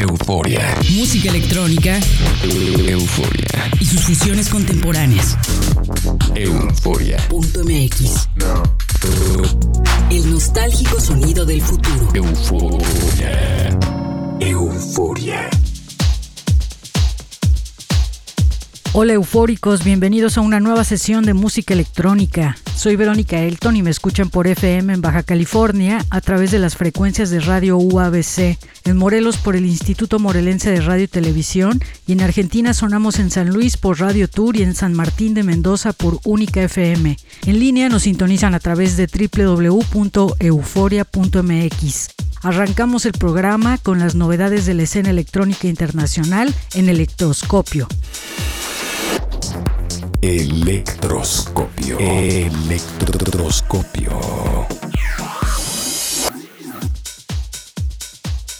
euforia. Música electrónica. Euforia. Y sus fusiones contemporáneas. Euforia. Punto MX. El nostálgico sonido del futuro. Euforia. Euforia. Hola eufóricos, bienvenidos a una nueva sesión de música electrónica. Soy Verónica Elton y me escuchan por FM en Baja California a través de las frecuencias de radio UABC, en Morelos por el Instituto Morelense de Radio y Televisión y en Argentina sonamos en San Luis por Radio Tour y en San Martín de Mendoza por Única FM. En línea nos sintonizan a través de www.euforia.mx. Arrancamos el programa con las novedades de la escena electrónica internacional en Electroscopio. Electroscopio. Electroscopio.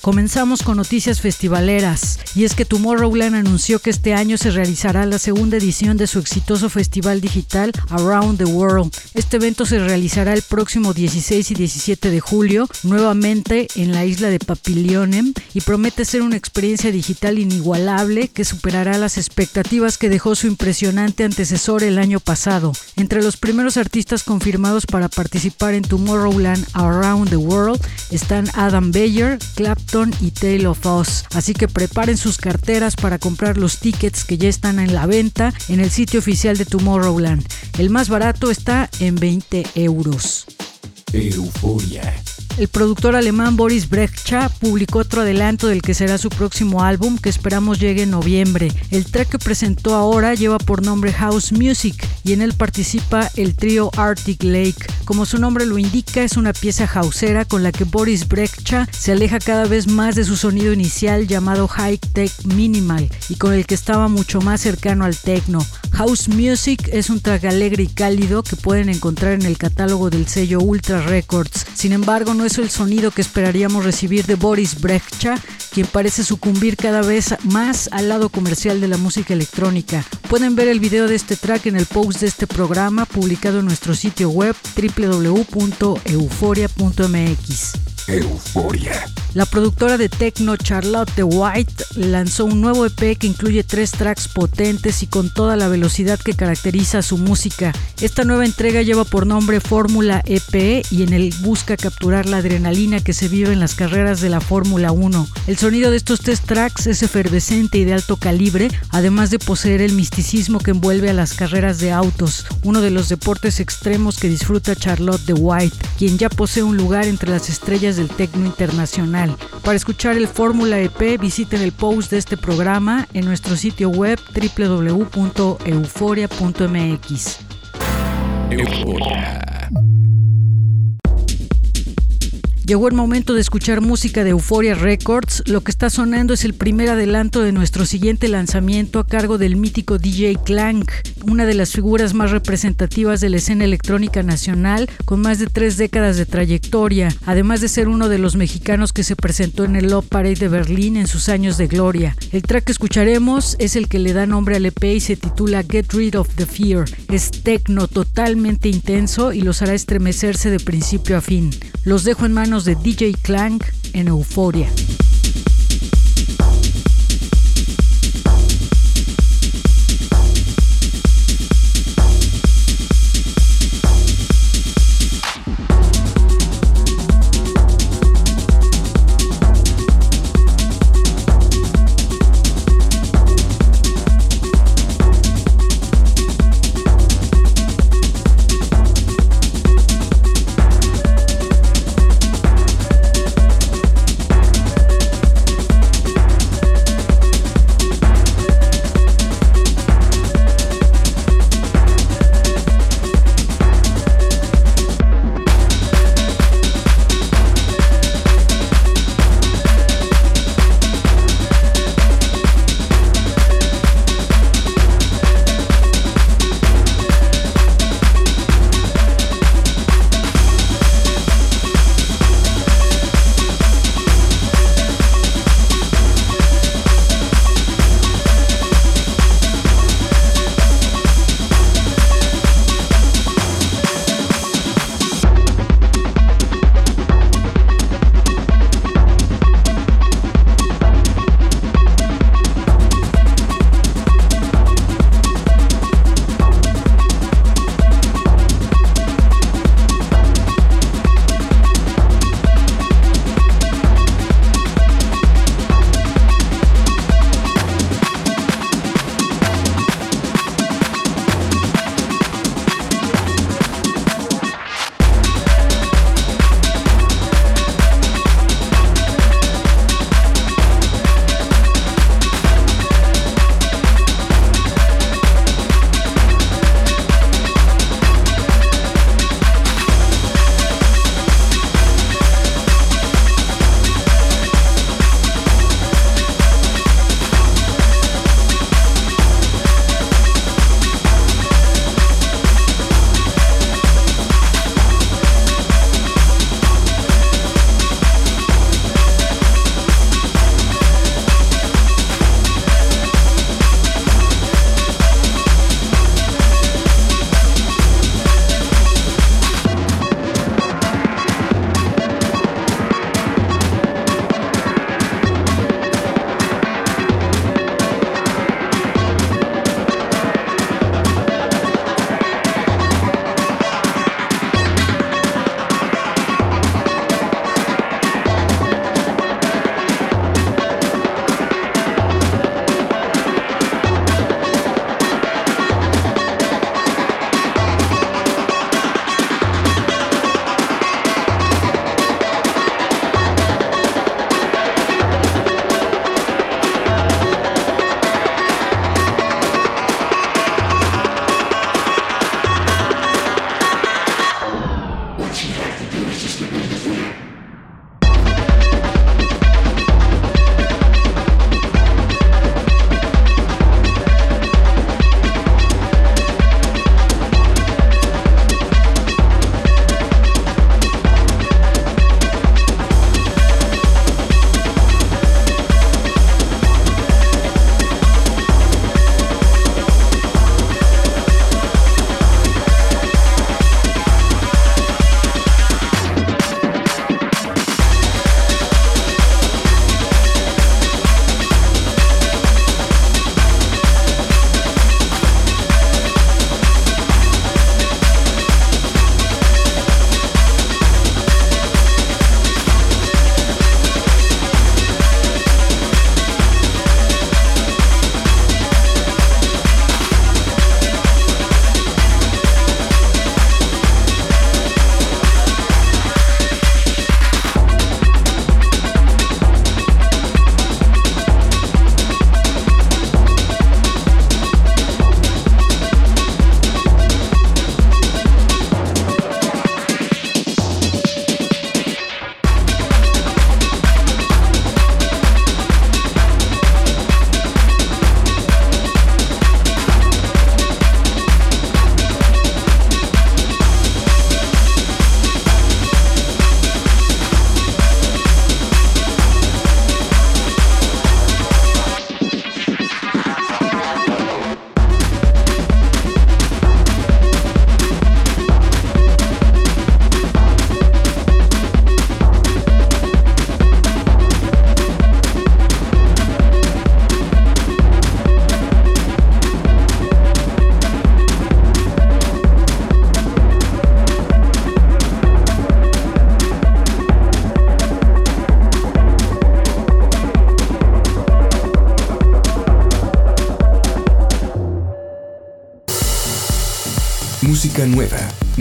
Comenzamos con noticias festivaleras, y es que Tomorrowland anunció que este año se realizará la segunda edición de su exitoso festival digital Around the World. Este evento se realizará el próximo 16 y 17 de julio, nuevamente en la isla de Papilionem, y promete ser una experiencia digital inigualable que superará las expectativas que dejó su impresionante antecesor el año pasado. Entre los primeros artistas confirmados para participar en Tomorrowland Around the World están Adam Beyer, Y Tale of Us. Así que preparen sus carteras para comprar los tickets que ya están en la venta en el sitio oficial de Tomorrowland. El más barato está en 20 euros. Euforia. El productor alemán Boris Brecha publicó otro adelanto del que será su próximo álbum que esperamos llegue en noviembre. El track que presentó ahora lleva por nombre House Music y en él participa el trío Arctic Lake. Como su nombre lo indica, es una pieza houseera con la que Boris Brecha se aleja cada vez más de su sonido inicial llamado High Tech Minimal y con el que estaba mucho más cercano al techno. House Music es un track alegre y cálido que pueden encontrar en el catálogo del sello Ultra Records. Sin embargo, no es el sonido que esperaríamos recibir de Boris Brecha, quien parece sucumbir cada vez más al lado comercial de la música electrónica. Pueden ver el video de este track en el post de este programa publicado en nuestro sitio web www.euforia.mx. Euforia. La productora de techno Charlotte White lanzó un nuevo EP que incluye tres tracks potentes y con toda la velocidad que caracteriza su música. Esta nueva entrega lleva por nombre Fórmula EP y en él busca capturar la adrenalina que se vive en las carreras de la Fórmula 1. El sonido de estos tres tracks es efervescente y de alto calibre, además de poseer el misticismo que envuelve a las carreras de autos, uno de los deportes extremos que disfruta Charlotte White, quien ya posee un lugar entre las estrellas del techno internacional. Para escuchar el Fórmula EP visiten el post de este programa en nuestro sitio web www.euforia.mx. Euforia. Llegó el momento de escuchar música de Euphoria Records. Lo que está sonando es el primer adelanto de nuestro siguiente lanzamiento a cargo del mítico DJ Clank, una de las figuras más representativas de la escena electrónica nacional, con más de tres décadas de trayectoria, además de ser uno de los mexicanos que se presentó en el Love Parade de Berlín en sus años de gloria. El track que escucharemos es el que le da nombre al EP y se titula Get Rid of the Fear. Es tecno totalmente intenso y los hará estremecerse de principio a fin. Los dejo en manos de DJ Clank en Euforia.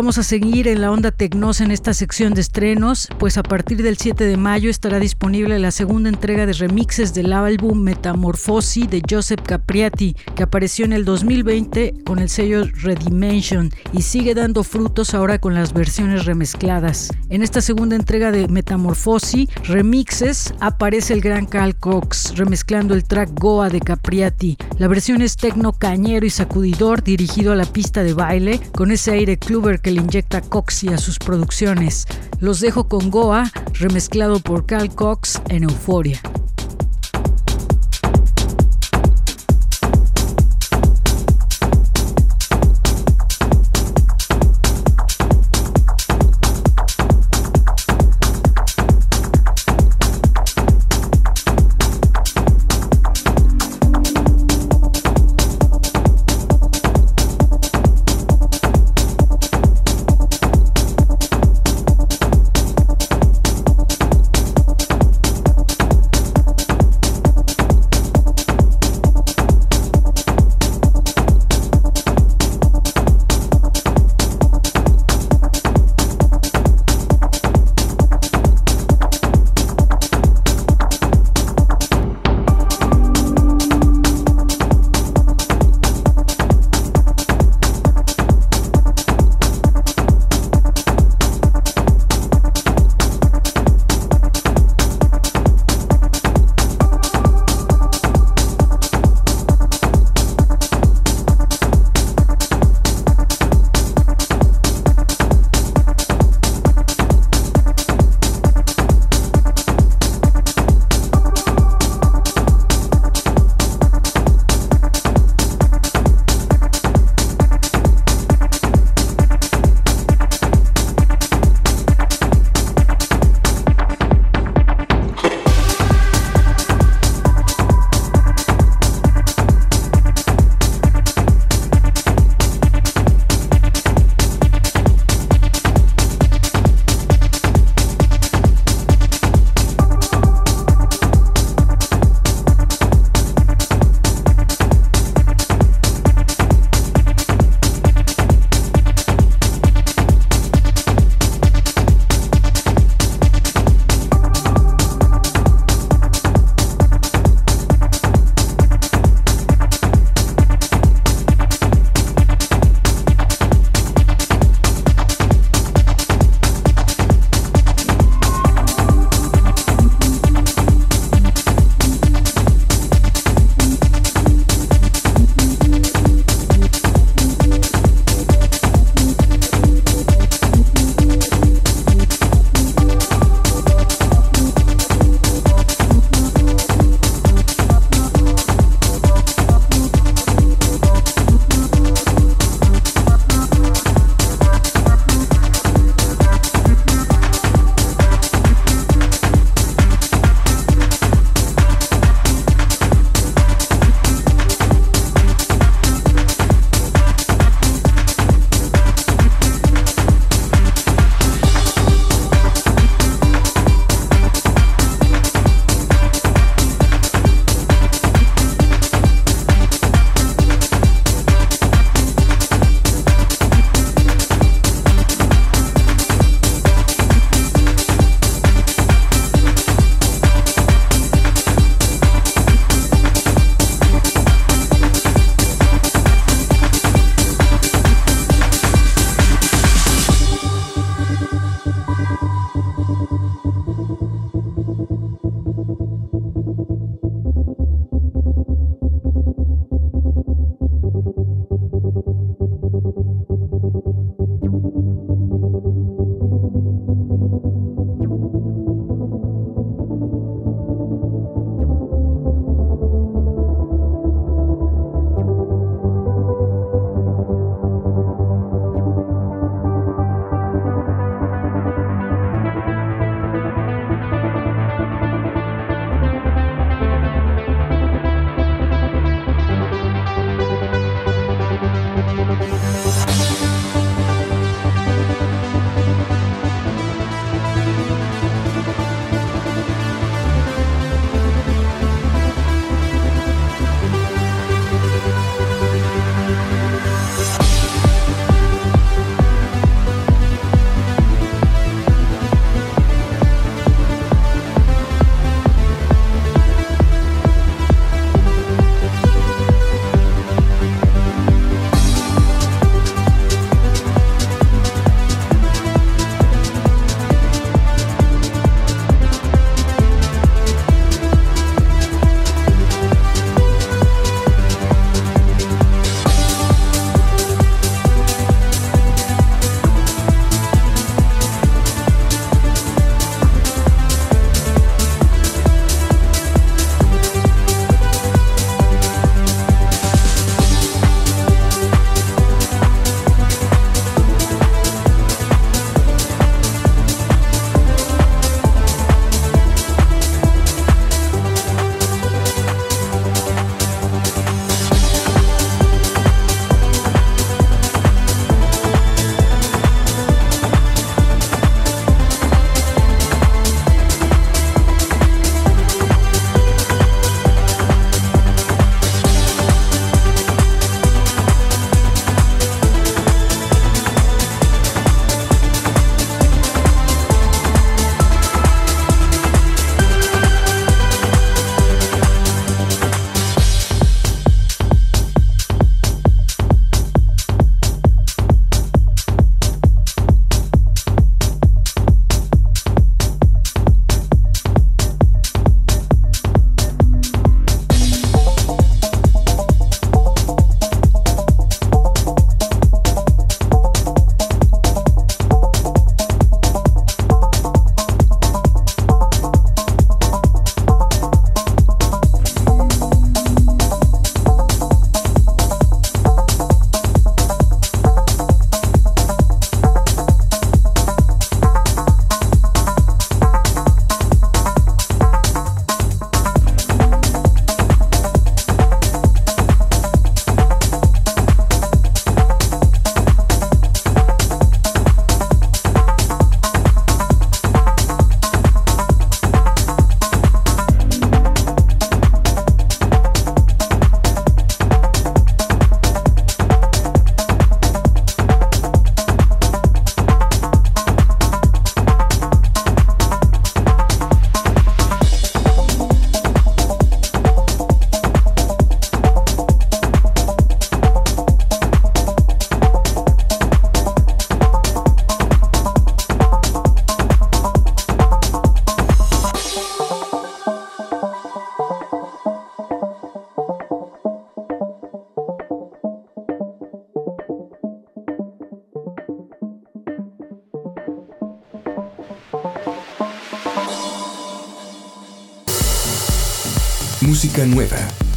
Vamos a seguir en la onda tecnosa en esta sección de estrenos, pues a partir del 7 de mayo estará disponible la segunda entrega de remixes del álbum Metamorfosi de Joseph Capriati, que apareció en el 2020 con el sello Redimension y sigue dando frutos ahora con las versiones remezcladas. En esta segunda entrega de Metamorfosi, remixes, aparece el gran Cal Cox remezclando el track Goa de Capriati. La versión es tecno cañero y sacudidor dirigido a la pista de baile con ese aire cluber que le inyecta Coxy a sus producciones. Los dejo con Goa, remezclado por Cal Cox en Euforia.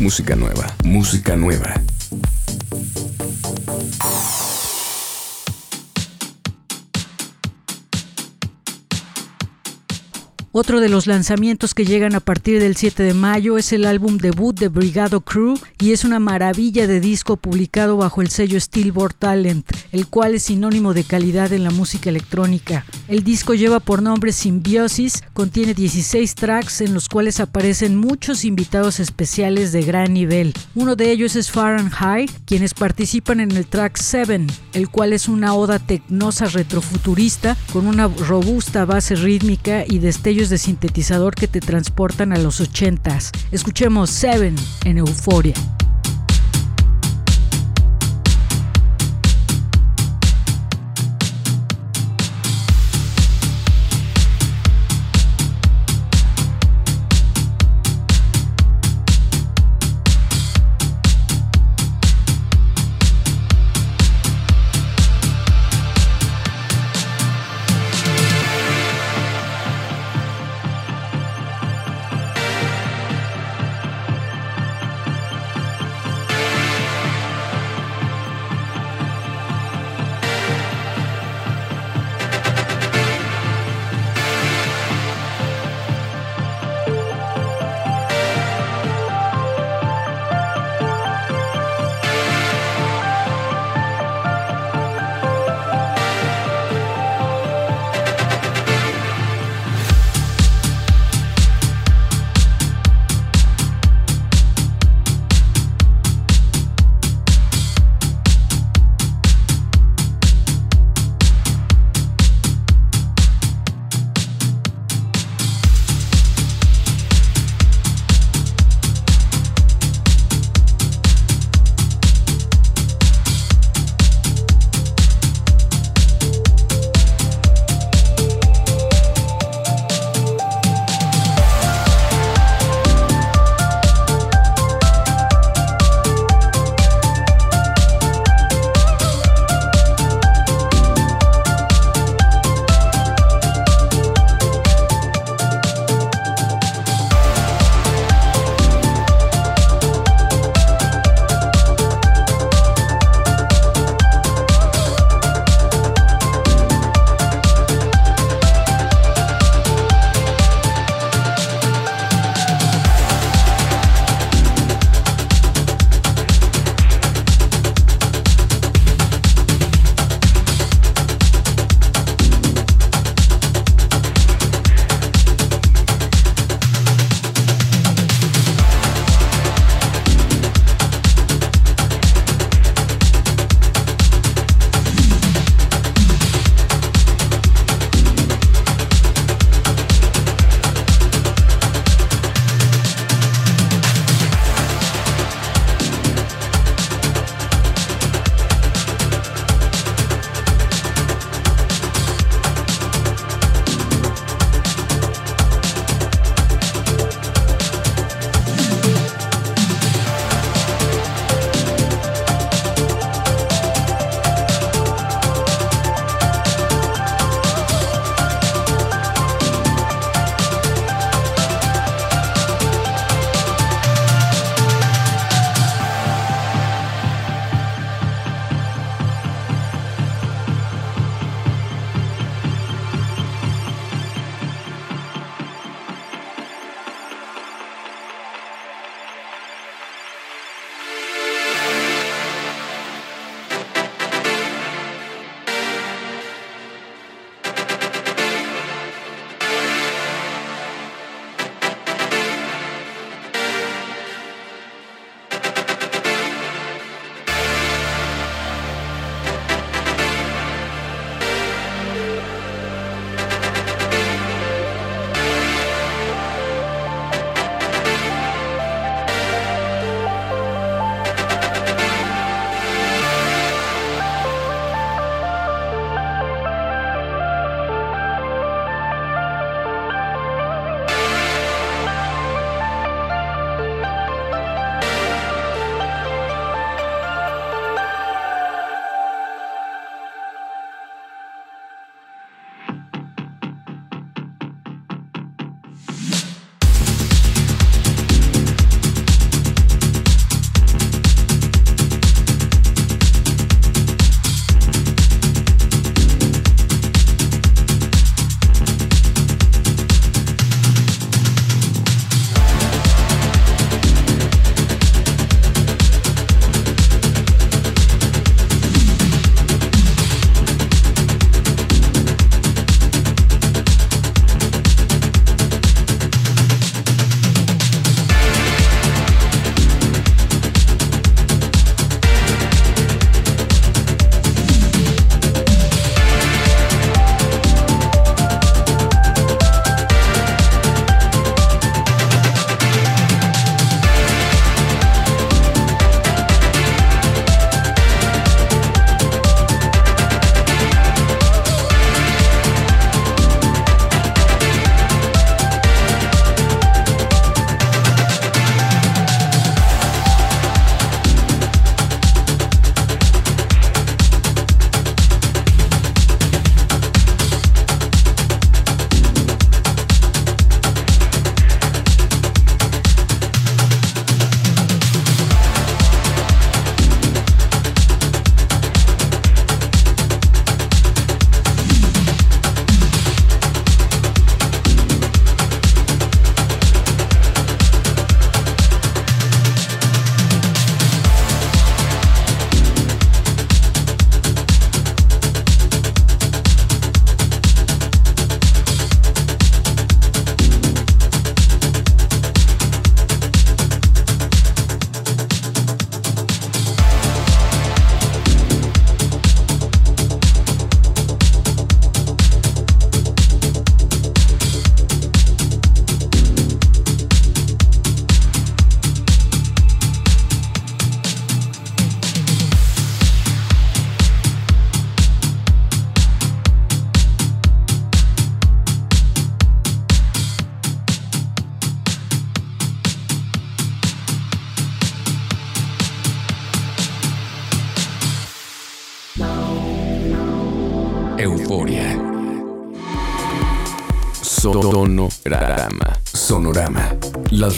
música nueva, música nueva. Otro de los lanzamientos que llegan a partir del 7 de mayo es el álbum debut de Brigado Crew y es una maravilla de disco publicado bajo el sello Steelboard Talent, el cual es sinónimo de calidad en la música electrónica. El disco lleva por nombre Symbiosis, contiene 16 tracks en los cuales aparecen muchos invitados especiales de gran nivel. Uno de ellos es Fahrenheit, quienes participan en el track 7, el cual es una oda tecnosa retrofuturista con una robusta base rítmica y destellos de sintetizador que te transportan a los 80s. Escuchemos Seven en Euforia. Euforia.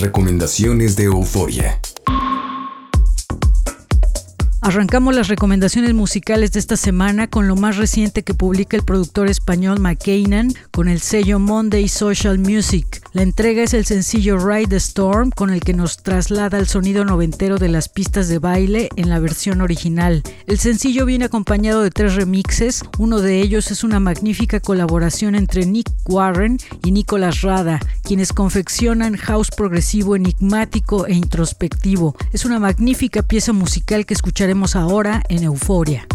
Recomendaciones de Euforia. Arrancamos las recomendaciones musicales de esta semana con lo más reciente que publica el productor español McKainan con el sello Monday Social Music. La entrega es el sencillo Ride the Storm con el que nos traslada al sonido noventero de las pistas de baile en la versión original. El sencillo viene acompañado de tres remixes, uno de ellos es una magnífica colaboración entre Nick Warren y Nicolas Rada, quienes confeccionan house progresivo enigmático e introspectivo. Es una magnífica pieza musical que escucharemos ahora en Euforia.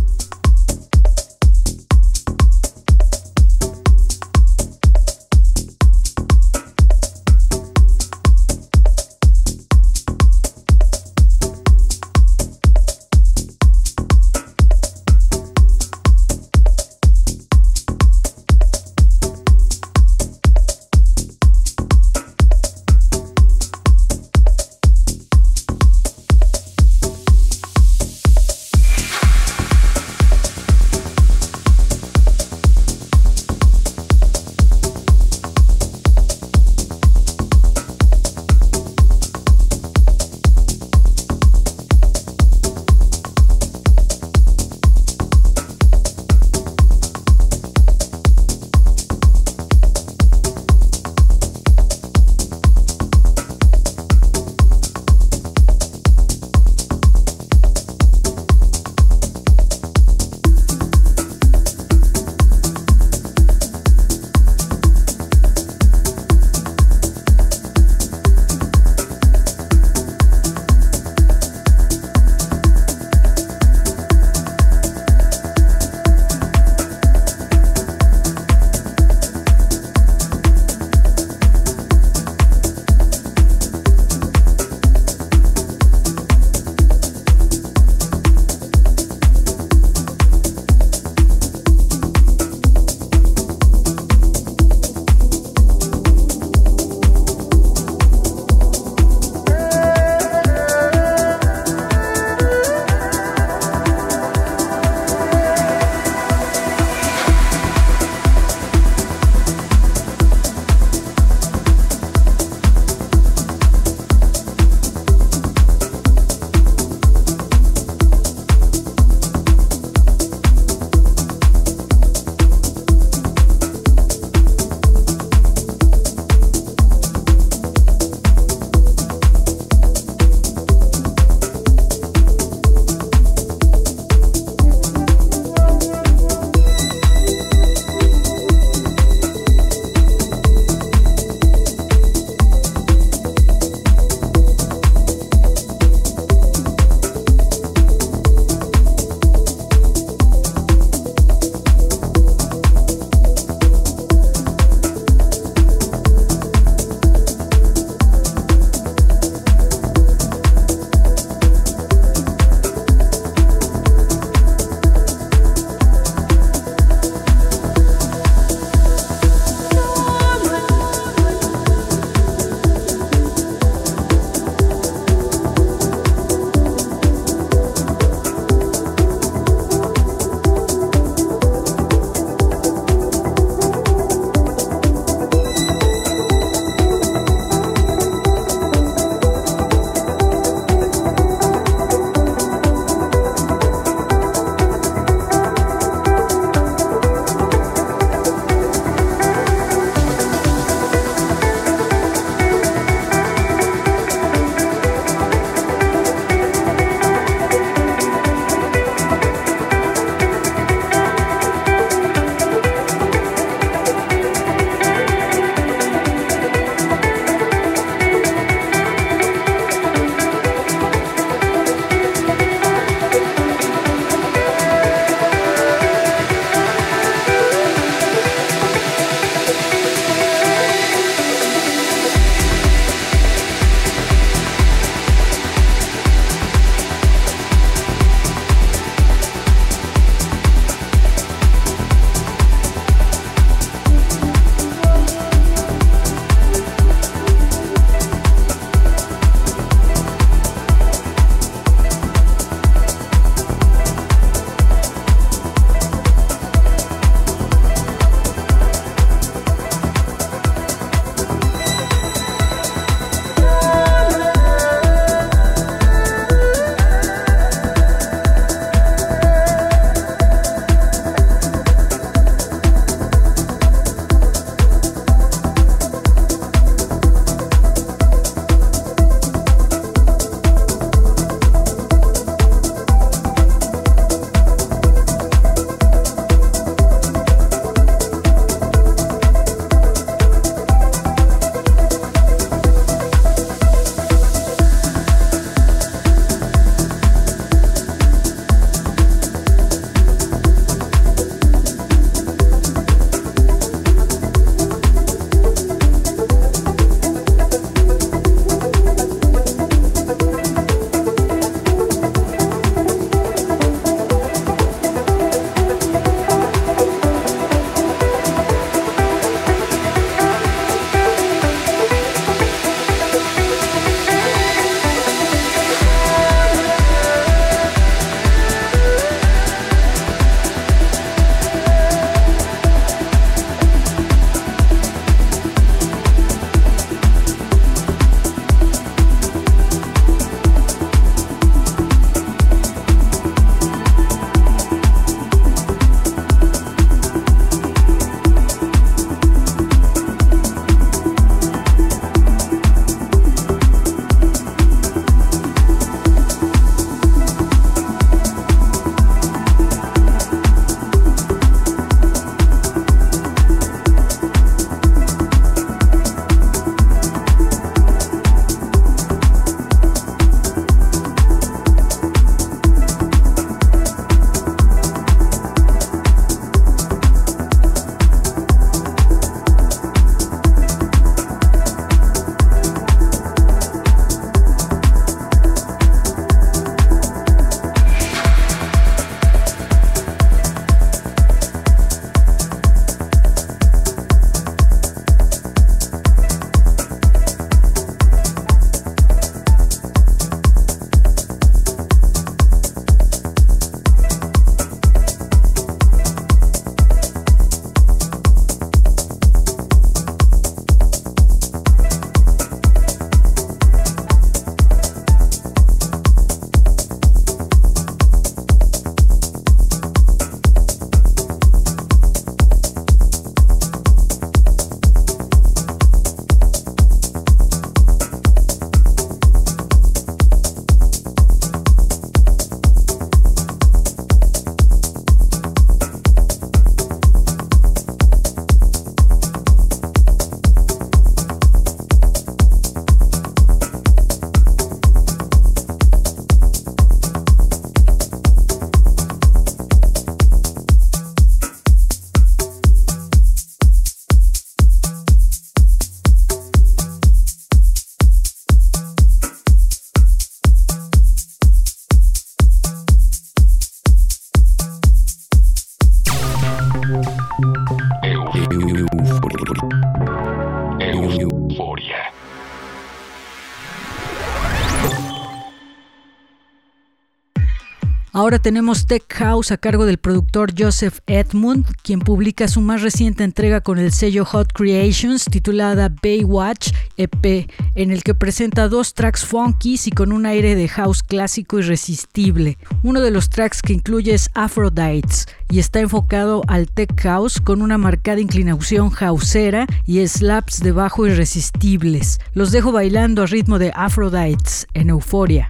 Ahora tenemos Tech House a cargo del productor Joseph Edmund, quien publica su más reciente entrega con el sello Hot Creations titulada Baywatch EP, en el que presenta dos tracks funkies y con un aire de house clásico irresistible. Uno de los tracks que incluye es Aphrodite's y está enfocado al tech house con una marcada inclinación houseera y slaps de bajo irresistibles. Los dejo bailando a ritmo de Aphrodite's en euforia.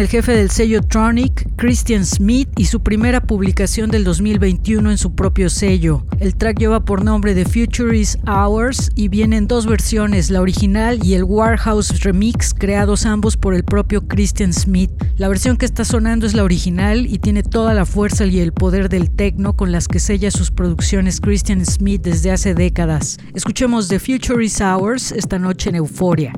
El jefe del sello Tronic, Christian Smith, y su primera publicación del 2021 en su propio sello. El track lleva por nombre The Future is Ours y viene en dos versiones, la original y el Warhouse Remix, creados ambos por el propio Christian Smith. La versión que está sonando es la original y tiene toda la fuerza y el poder del techno con las que sella sus producciones Christian Smith desde hace décadas. Escuchemos The Future is Ours esta noche en Euforia.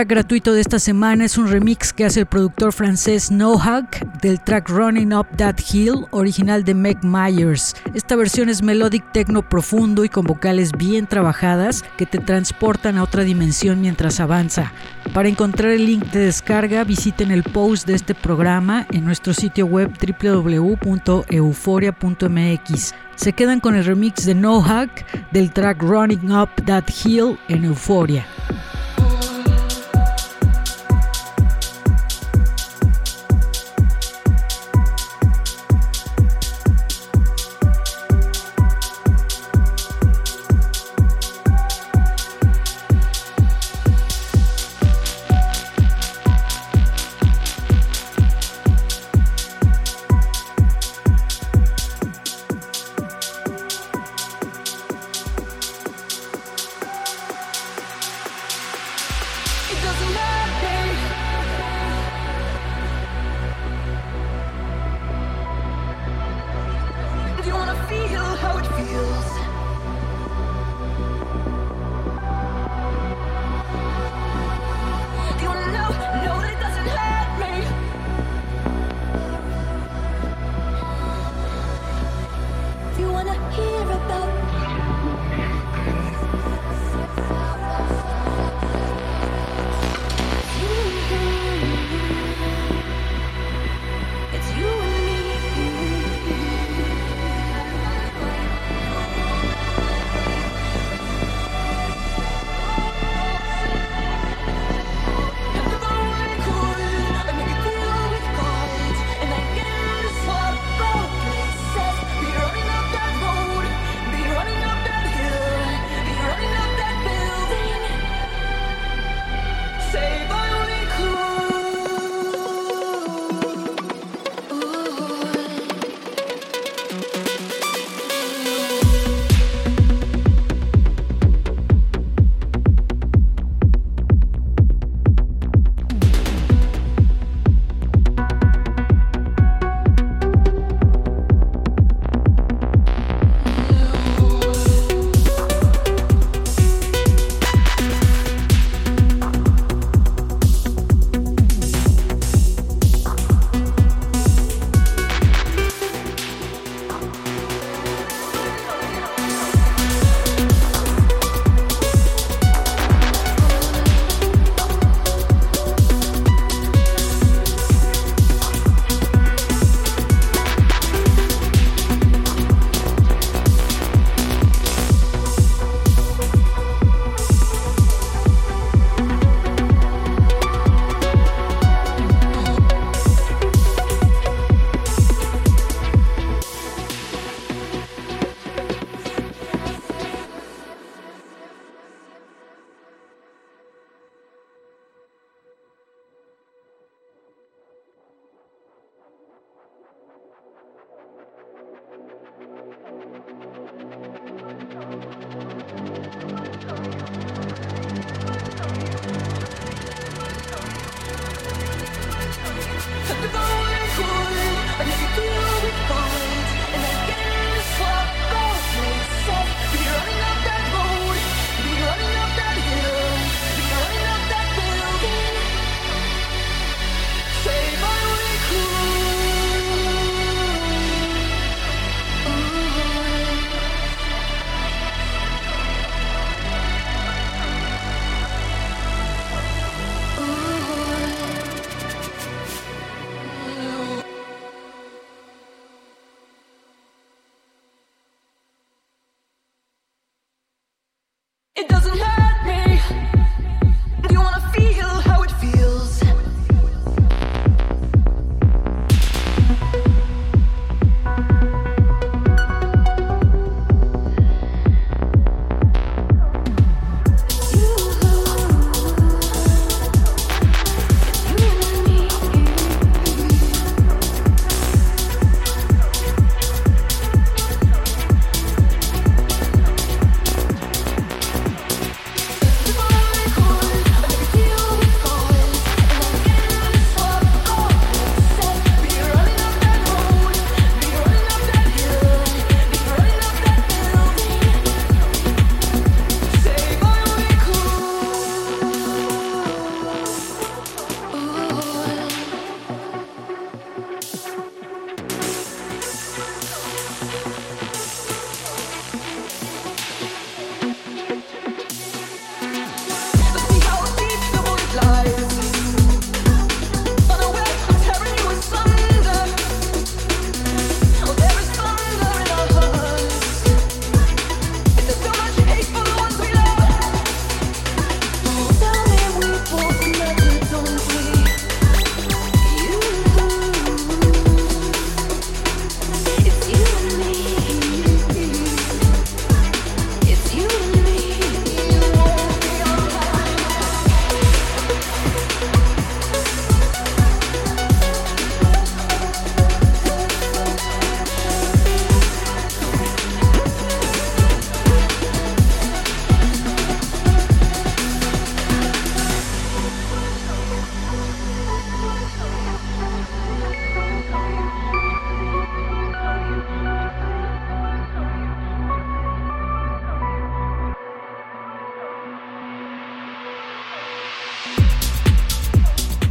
Track gratuito de esta semana es un remix que hace el productor francés Nohag del track Running Up That Hill, original de Meg Myers. Esta versión es melodic techno profundo y con vocales bien trabajadas que te transportan a otra dimensión mientras avanza. Para encontrar el link de descarga, visiten el post de este programa en nuestro sitio web www.euforia.mx. Se quedan con el remix de Nohag del track Running Up That Hill en Euforia.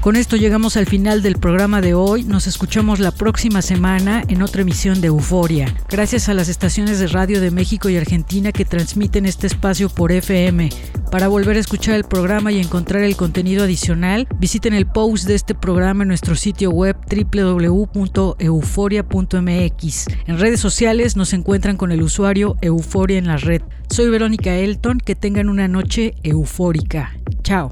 Con esto llegamos al final del programa de hoy. Nos escuchamos la próxima semana en otra emisión de Euforia. Gracias a las estaciones de radio de México y Argentina que transmiten este espacio por FM. Para volver a escuchar el programa y encontrar el contenido adicional, visiten el post de este programa en nuestro sitio web www.euforia.mx. En redes sociales nos encuentran con el usuario Euforia en la red. Soy Verónica Elton, que tengan una noche eufórica. Chao.